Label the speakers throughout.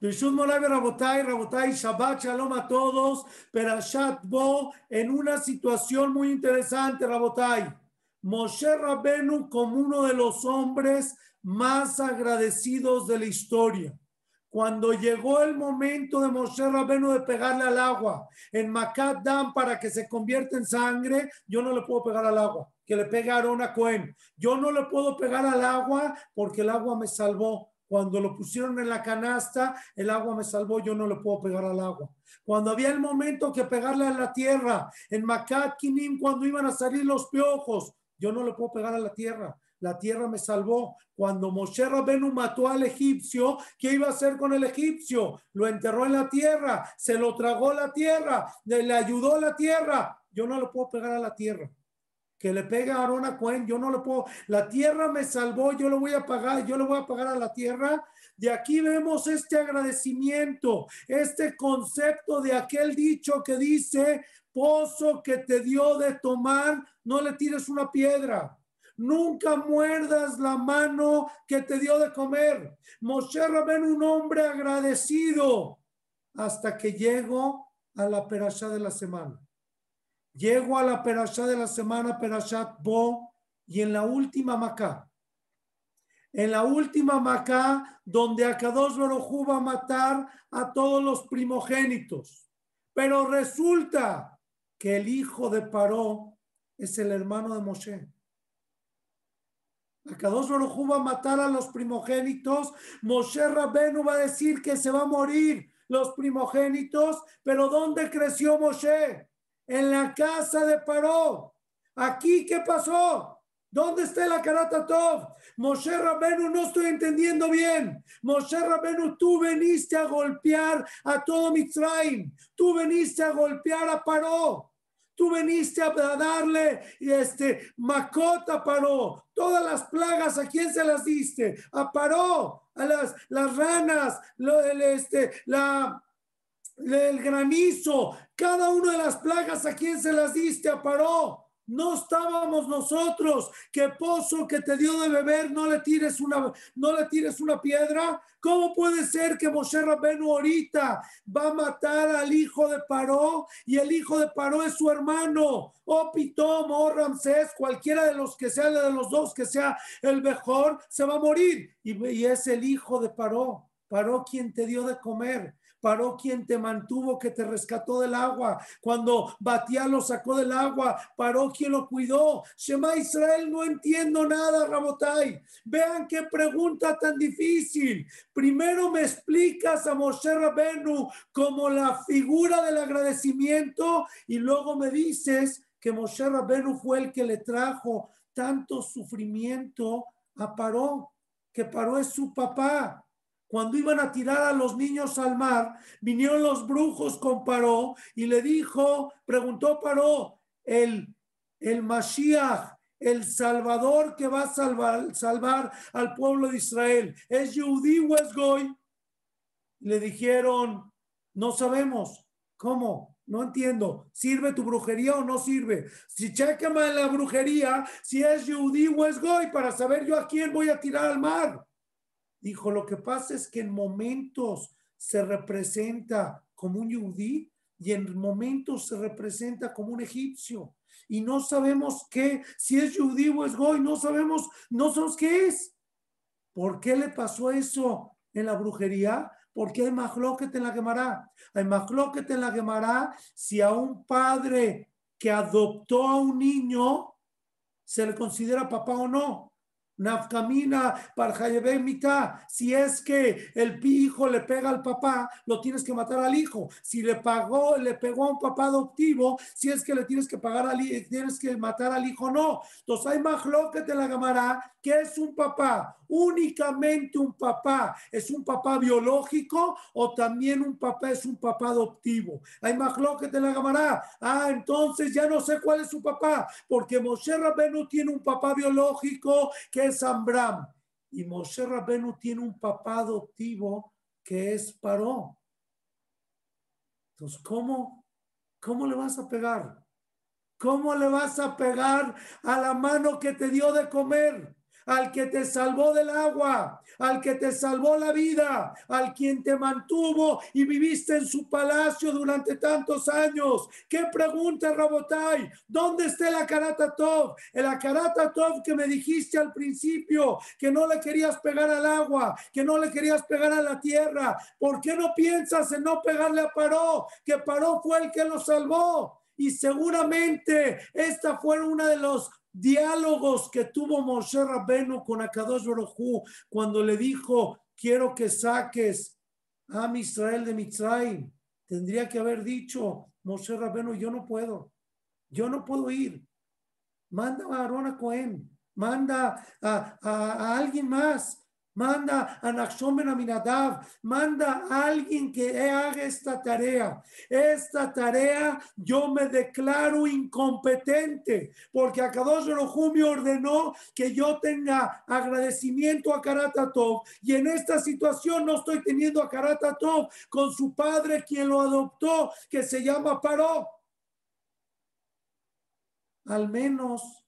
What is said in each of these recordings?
Speaker 1: Rabotai, Rabotai, Shabbat Shalom a todos, Perashat Bo, en una situación muy interesante, Rabotai. Moshe Rabenu como uno de los hombres más agradecidos de la historia. Cuando llegó el momento de Moshe Rabenu de pegarle al agua en Makat Dam para que se convierta en sangre, yo no le puedo pegar al agua, que le pegue a Cohen. Yo no le puedo pegar al agua porque el agua me salvó. Cuando lo pusieron en la canasta, el agua me salvó, yo no le puedo pegar al agua. Cuando había el momento que pegarle a la tierra, en Makat Kinim, cuando iban a salir los piojos, yo no le puedo pegar a la tierra. La tierra me salvó. Cuando Moshe Rabenu mató al egipcio, ¿qué iba a hacer con el egipcio? Lo enterró en la tierra, se lo tragó la tierra, le ayudó la tierra. Yo no le puedo pegar a la tierra que le pega a Aaron a Cohen, yo no lo puedo, la tierra me salvó, yo lo voy a pagar, yo le voy a pagar a la tierra. De aquí vemos este agradecimiento, este concepto de aquel dicho que dice, pozo que te dio de tomar, no le tires una piedra. Nunca muerdas la mano que te dio de comer. Moshe Rabén, un hombre agradecido, hasta que llegó a la perashá de la semana. Llego a la perashá de la semana, Perashat Bo, y en la última Macá, en la última Macá, donde Akadosh Baruj va a matar a todos los primogénitos. Pero resulta que el hijo de Paró es el hermano de Moshe. Akadosh Baruj va a matar a los primogénitos. Moshe Rabenu va a decir que se va a morir los primogénitos, pero ¿dónde creció Moshe? En la casa de Paró. Aquí, ¿qué pasó? ¿Dónde está la Karata Tov? Moshe Rabenu, no estoy entendiendo bien. Moshe Rabenu, tú veniste a golpear a todo Mitzrayim. Tú veniste a golpear a Paró. Tú veniste a darle este macota Paró. Todas las plagas, ¿a quién se las diste? A Paró, a las, las ranas, lo, el, este, la, el granizo, cada una de las plagas a quién se las diste, a Paró. No estábamos nosotros. ¿Qué pozo que te dio de beber no le tires una, no le tires una piedra? ¿Cómo puede ser que Moshe Rabenu ahorita va a matar al hijo de Paró y el hijo de Paró es su hermano? O Pitom o Ramsés, cualquiera de los que sea de los dos que sea el mejor, se va a morir. Y, y es el hijo de Paró. Paró quien te dio de comer paró quien te mantuvo, que te rescató del agua. Cuando Batía lo sacó del agua, paró quien lo cuidó. Shema Israel, no entiendo nada, Rabotai. Vean qué pregunta tan difícil. Primero me explicas a Moshe Rabenu como la figura del agradecimiento y luego me dices que Moshe Rabenu fue el que le trajo tanto sufrimiento a Paró, que Paró es su papá cuando iban a tirar a los niños al mar, vinieron los brujos con Paró y le dijo, preguntó Paró, el, el Mashiach, el Salvador que va a salvar, salvar al pueblo de Israel, ¿es Yehudí o es Goy? Le dijeron, no sabemos. ¿Cómo? No entiendo. ¿Sirve tu brujería o no sirve? Si chequema la brujería, si es Yehudí o es Goy, para saber yo a quién voy a tirar al mar. Dijo, lo que pasa es que en momentos se representa como un yudí y en momentos se representa como un egipcio. Y no sabemos qué, si es yudí o es goy, no sabemos, no sabemos qué es. ¿Por qué le pasó eso en la brujería? Porque hay majloquete en la quemará. Hay majloquete en la quemará si a un padre que adoptó a un niño se le considera papá o no. Nafkamina mitad. Si es que el hijo le pega al papá, lo tienes que matar al hijo. Si le pagó, le pegó a un papá adoptivo, si es que le tienes que pagar al tienes que matar al hijo, no. Entonces hay más que te la llamará que es un papá, únicamente un papá, es un papá biológico o también un papá es un papá adoptivo. Hay más que te la llamará. Ah, entonces ya no sé cuál es su papá, porque Moshe Rabenu tiene un papá biológico que es. Y Moshe Rabenu tiene un papá adoptivo que es Paró. Entonces, ¿cómo, ¿cómo le vas a pegar? ¿Cómo le vas a pegar a la mano que te dio de comer? Al que te salvó del agua, al que te salvó la vida, al quien te mantuvo y viviste en su palacio durante tantos años. ¿Qué pregunta, Rabotai? ¿Dónde está el Akarata Tov? El Akarata Tov que me dijiste al principio, que no le querías pegar al agua, que no le querías pegar a la tierra. ¿Por qué no piensas en no pegarle a Paró? Que Paró fue el que lo salvó. Y seguramente esta fue una de los diálogos que tuvo Moshe Rabenu con Akadosh Baruj cuando le dijo, quiero que saques a Israel de Mitzrayim. Tendría que haber dicho, Moshe Rabenu, yo no puedo, yo no puedo ir. Manda a Aarón a Cohen, manda a alguien más manda a Nachshon Ben Aminadav, manda a alguien que haga esta tarea. Esta tarea yo me declaro incompetente, porque Akadosh Baruj me ordenó que yo tenga agradecimiento a Karatatov, y en esta situación no estoy teniendo a Karatatov con su padre, quien lo adoptó, que se llama Paró. Al menos,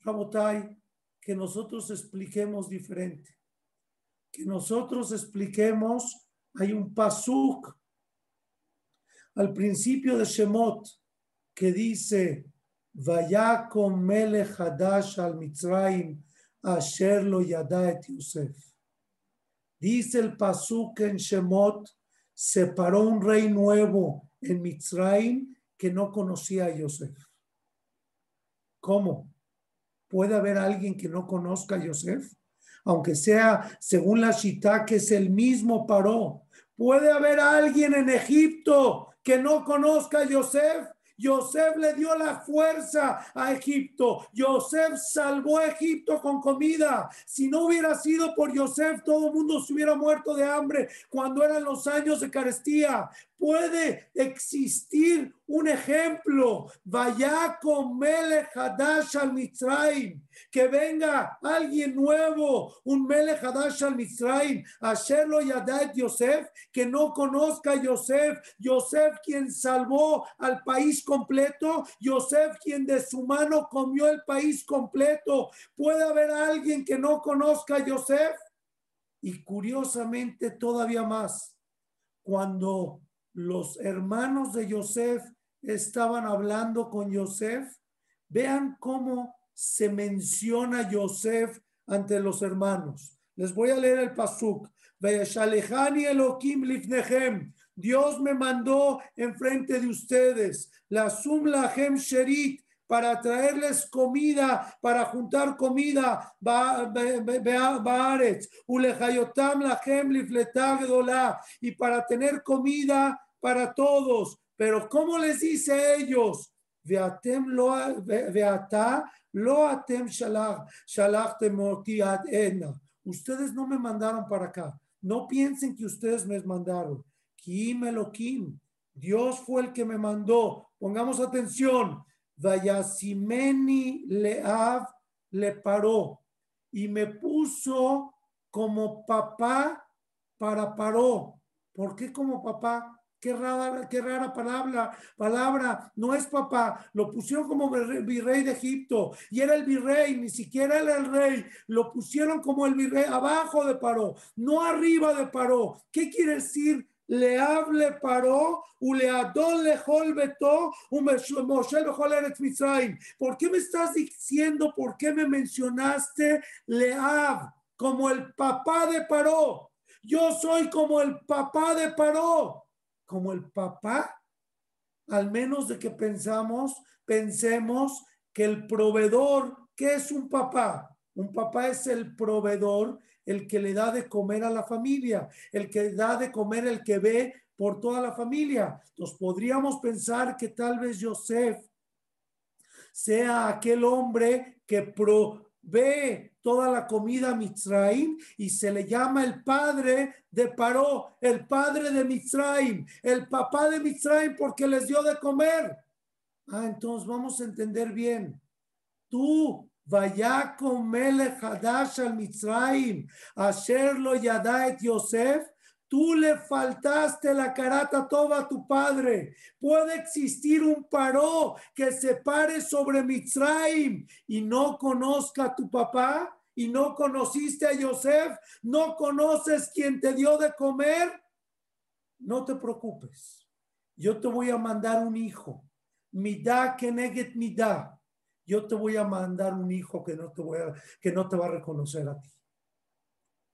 Speaker 1: Rabotai, que nosotros expliquemos diferente que nosotros expliquemos, hay un pasuk al principio de Shemot que dice, Vaya con Melech Hadash al Mitzrayim, Asher lo yada et Yosef. Dice el pasuk en Shemot, se paró un rey nuevo en Mitzrayim que no conocía a Yosef. ¿Cómo? ¿Puede haber alguien que no conozca a Yosef? Aunque sea según la Shita, que es el mismo paró. Puede haber alguien en Egipto que no conozca a Yosef. Yosef le dio la fuerza a Egipto. Yosef salvó a Egipto con comida. Si no hubiera sido por Yosef, todo el mundo se hubiera muerto de hambre cuando eran los años de carestía puede existir un ejemplo. Vaya con Mele Hadash al Mitzrayim. Que venga alguien nuevo, un Mele Hadash al Mitzrayim. Asherlo Yadat Yosef, que no conozca a Yosef. Yosef quien salvó al país completo. Yosef quien de su mano comió el país completo. Puede haber alguien que no conozca a Yosef. Y curiosamente todavía más, cuando los hermanos de Yosef estaban hablando con Yosef, vean cómo se menciona Yosef ante los hermanos. Les voy a leer el pasuk. Dios me mandó enfrente de ustedes. La sum lahem sherit para traerles comida, para juntar comida, y para tener comida para todos. Pero ¿cómo les dice a ellos? Lo, atem Ustedes no me mandaron para acá. No piensen que ustedes me mandaron. Kim. Dios fue el que me mandó. Pongamos atención. Vayasimeni Leav le paró y me puso como papá para paró. ¿Por qué como papá? Qué rara, qué rara palabra, palabra, no es papá, lo pusieron como virrey de Egipto y era el virrey, ni siquiera era el rey, lo pusieron como el virrey abajo de Paró, no arriba de Paró. ¿Qué quiere decir? Le hable paró, u le adol le holbeto, un Moshe Mitzrayim. ¿Por qué me estás diciendo, por qué me mencionaste Leab como el papá de Paró? Yo soy como el papá de Paró como el papá, al menos de que pensamos, pensemos que el proveedor, ¿qué es un papá? Un papá es el proveedor, el que le da de comer a la familia, el que da de comer, el que ve por toda la familia. Entonces podríamos pensar que tal vez Joseph sea aquel hombre que provee toda la comida a Mitzrayim y se le llama el padre de Paró, el padre de Mitzrayim, el papá de Mitzrayim porque les dio de comer. Ah, entonces vamos a entender bien. Tú, vaya con Hadash al Mitzrayim, Asher Yada et Yosef, Tú le faltaste la carata toda a tu padre. Puede existir un paró que se pare sobre Mitzrayim y no conozca a tu papá y no conociste a Yosef, no conoces quien te dio de comer, no te preocupes. Yo te voy a mandar un hijo. Midá keneget midá. Yo te voy a mandar un hijo que no te voy a, que no te va a reconocer a ti.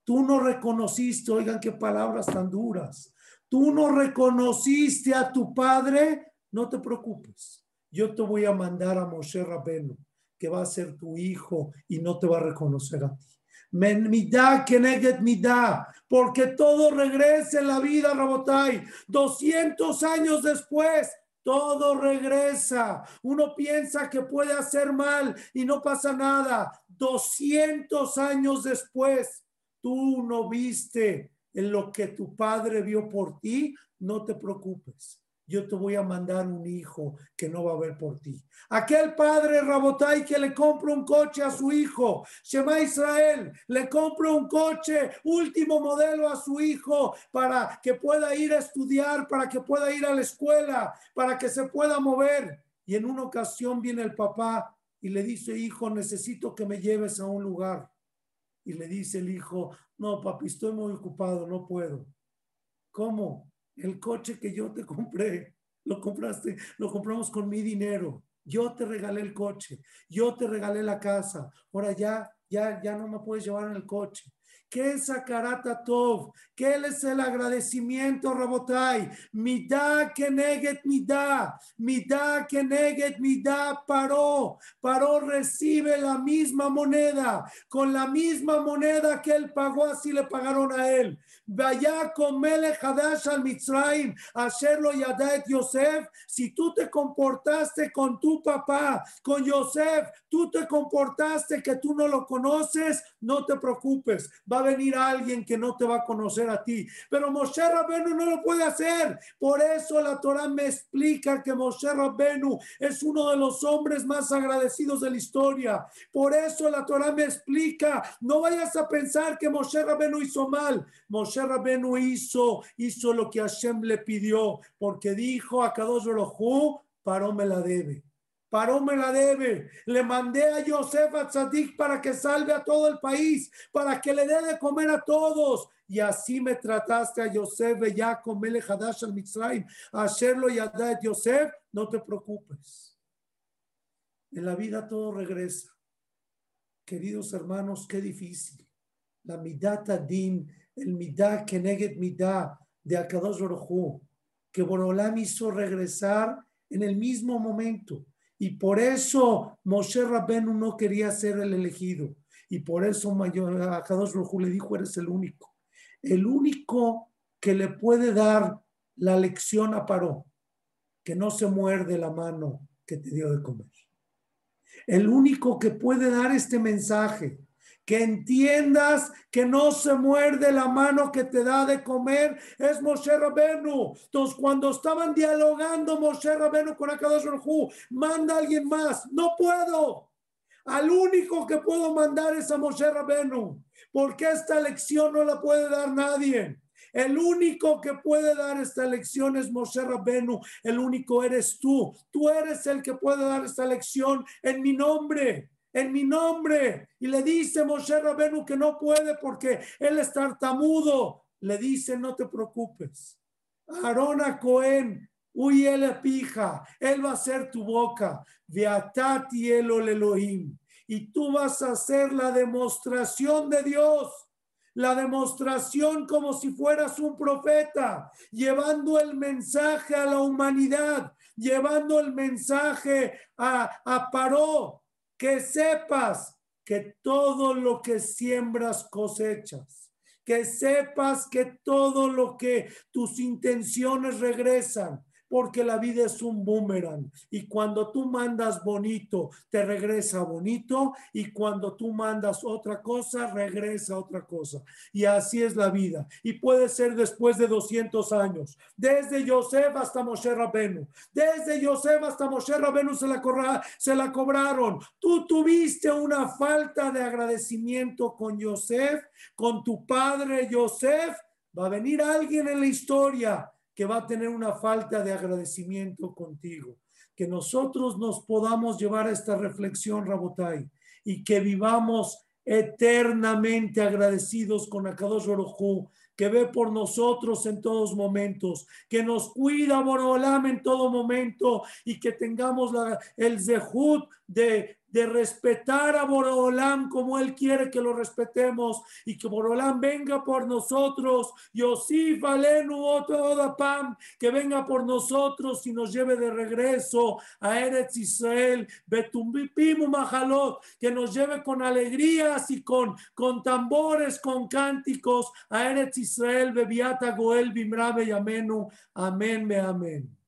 Speaker 1: Tú no reconociste, oigan qué palabras tan duras. Tú no reconociste a tu padre, no te preocupes. Yo te voy a mandar a Moshe Rabenu, que va a ser tu hijo y no te va a reconocer a ti. Midá keneget midá, porque todo regresa en la vida, Rabotai. 200 años después, todo regresa. Uno piensa que puede hacer mal y no pasa nada. 200 años después, tú no viste en lo que tu padre vio por ti, no te preocupes yo te voy a mandar un hijo que no va a ver por ti. Aquel padre Rabotai que le compra un coche a su hijo, Shema Israel, le compra un coche último modelo a su hijo para que pueda ir a estudiar, para que pueda ir a la escuela, para que se pueda mover. Y en una ocasión viene el papá y le dice, hijo, necesito que me lleves a un lugar. Y le dice el hijo, no, papi, estoy muy ocupado, no puedo. ¿Cómo? El coche que yo te compré, lo compraste, lo compramos con mi dinero. Yo te regalé el coche, yo te regalé la casa. Ahora ya, ya, ya no me puedes llevar en el coche. ¿Qué es Akarata? ¿Qué es el agradecimiento, Rabotai? Midá que neget midá, midá que neget midá paró, paró recibe la misma moneda, con la misma moneda que él pagó, así le pagaron a él. Vaya con Mele Hadash al Mitzrayim, hacerlo Yadet Yosef. Si tú te comportaste con tu papá, con Yosef, tú te comportaste que tú no lo conoces, no te preocupes. Va a venir alguien que no te va a conocer a ti. Pero Moshe Rabenu no lo puede hacer. Por eso la Torah me explica que Moshe Rabenu es uno de los hombres más agradecidos de la historia. Por eso la Torah me explica, no vayas a pensar que Moshe Rabenu hizo mal. Moshe Rabenu hizo, hizo lo que Hashem le pidió, porque dijo a Kadosh Baruj paró me la debe. Paró me la debe. Le mandé a Yosef a Tzadik para que salve a todo el país, para que le dé de comer a todos. Y así me trataste a Yosef, ya comele Hadash al Mitzrayim, hacerlo y a Yosef, no te preocupes. En la vida todo regresa. Queridos hermanos, qué difícil. La midata din el midá Keneget midá de Akadosh Orojú, que Borolam hizo regresar en el mismo momento. Y por eso Moshe Rabenu no quería ser el elegido. Y por eso Akadosh Orojú le dijo, eres el único. El único que le puede dar la lección a Paró, que no se muerde la mano que te dio de comer. El único que puede dar este mensaje que entiendas que no se muerde la mano que te da de comer, es Moshe Rabenu. Entonces, cuando estaban dialogando Moshe Rabenu con Akadosh Baruj manda a alguien más. No puedo. Al único que puedo mandar es a Moshe Rabenu, porque esta lección no la puede dar nadie. El único que puede dar esta lección es Moshe Rabenu. El único eres tú. Tú eres el que puede dar esta lección en mi nombre en mi nombre. Y le dice Moshe Rabenu que no puede porque él es tartamudo. Le dice, no te preocupes. Arona Cohen, uy, él pija, él va a ser tu boca. Veatati el Elohim. Y tú vas a hacer la demostración de Dios la demostración como si fueras un profeta, llevando el mensaje a la humanidad, llevando el mensaje a, a Paró, que sepas que todo lo que siembras cosechas, que sepas que todo lo que tus intenciones regresan, porque la vida es un boomerang y cuando tú mandas bonito, te regresa bonito y cuando tú mandas otra cosa, regresa otra cosa. Y así es la vida. Y puede ser después de 200 años, desde Yosef hasta Moshe Rabenu, desde Yosef hasta Moshe Rabenu se la, cobraron. Tú tuviste una falta de agradecimiento con Yosef, con tu padre Yosef. Va a venir alguien en la historia que va a tener una falta de agradecimiento contigo. Que nosotros nos podamos llevar a esta reflexión, Rabotai, y que vivamos eternamente agradecidos con Akadosh Baruj que ve por nosotros en todos momentos, que nos cuida Borolam en todo momento y que tengamos la, el zehut de de respetar a Borolam como Él quiere que lo respetemos y que Borolam venga por nosotros. Yosif Alenu Pam, que venga por nosotros y nos lleve de regreso a Eretz Israel, Betumbipimu Mahalot, que nos lleve con alegrías y con, con tambores, con cánticos a Eretz Israel, Bebiata Goel Bimrabe Yamenu. Amén, me amén.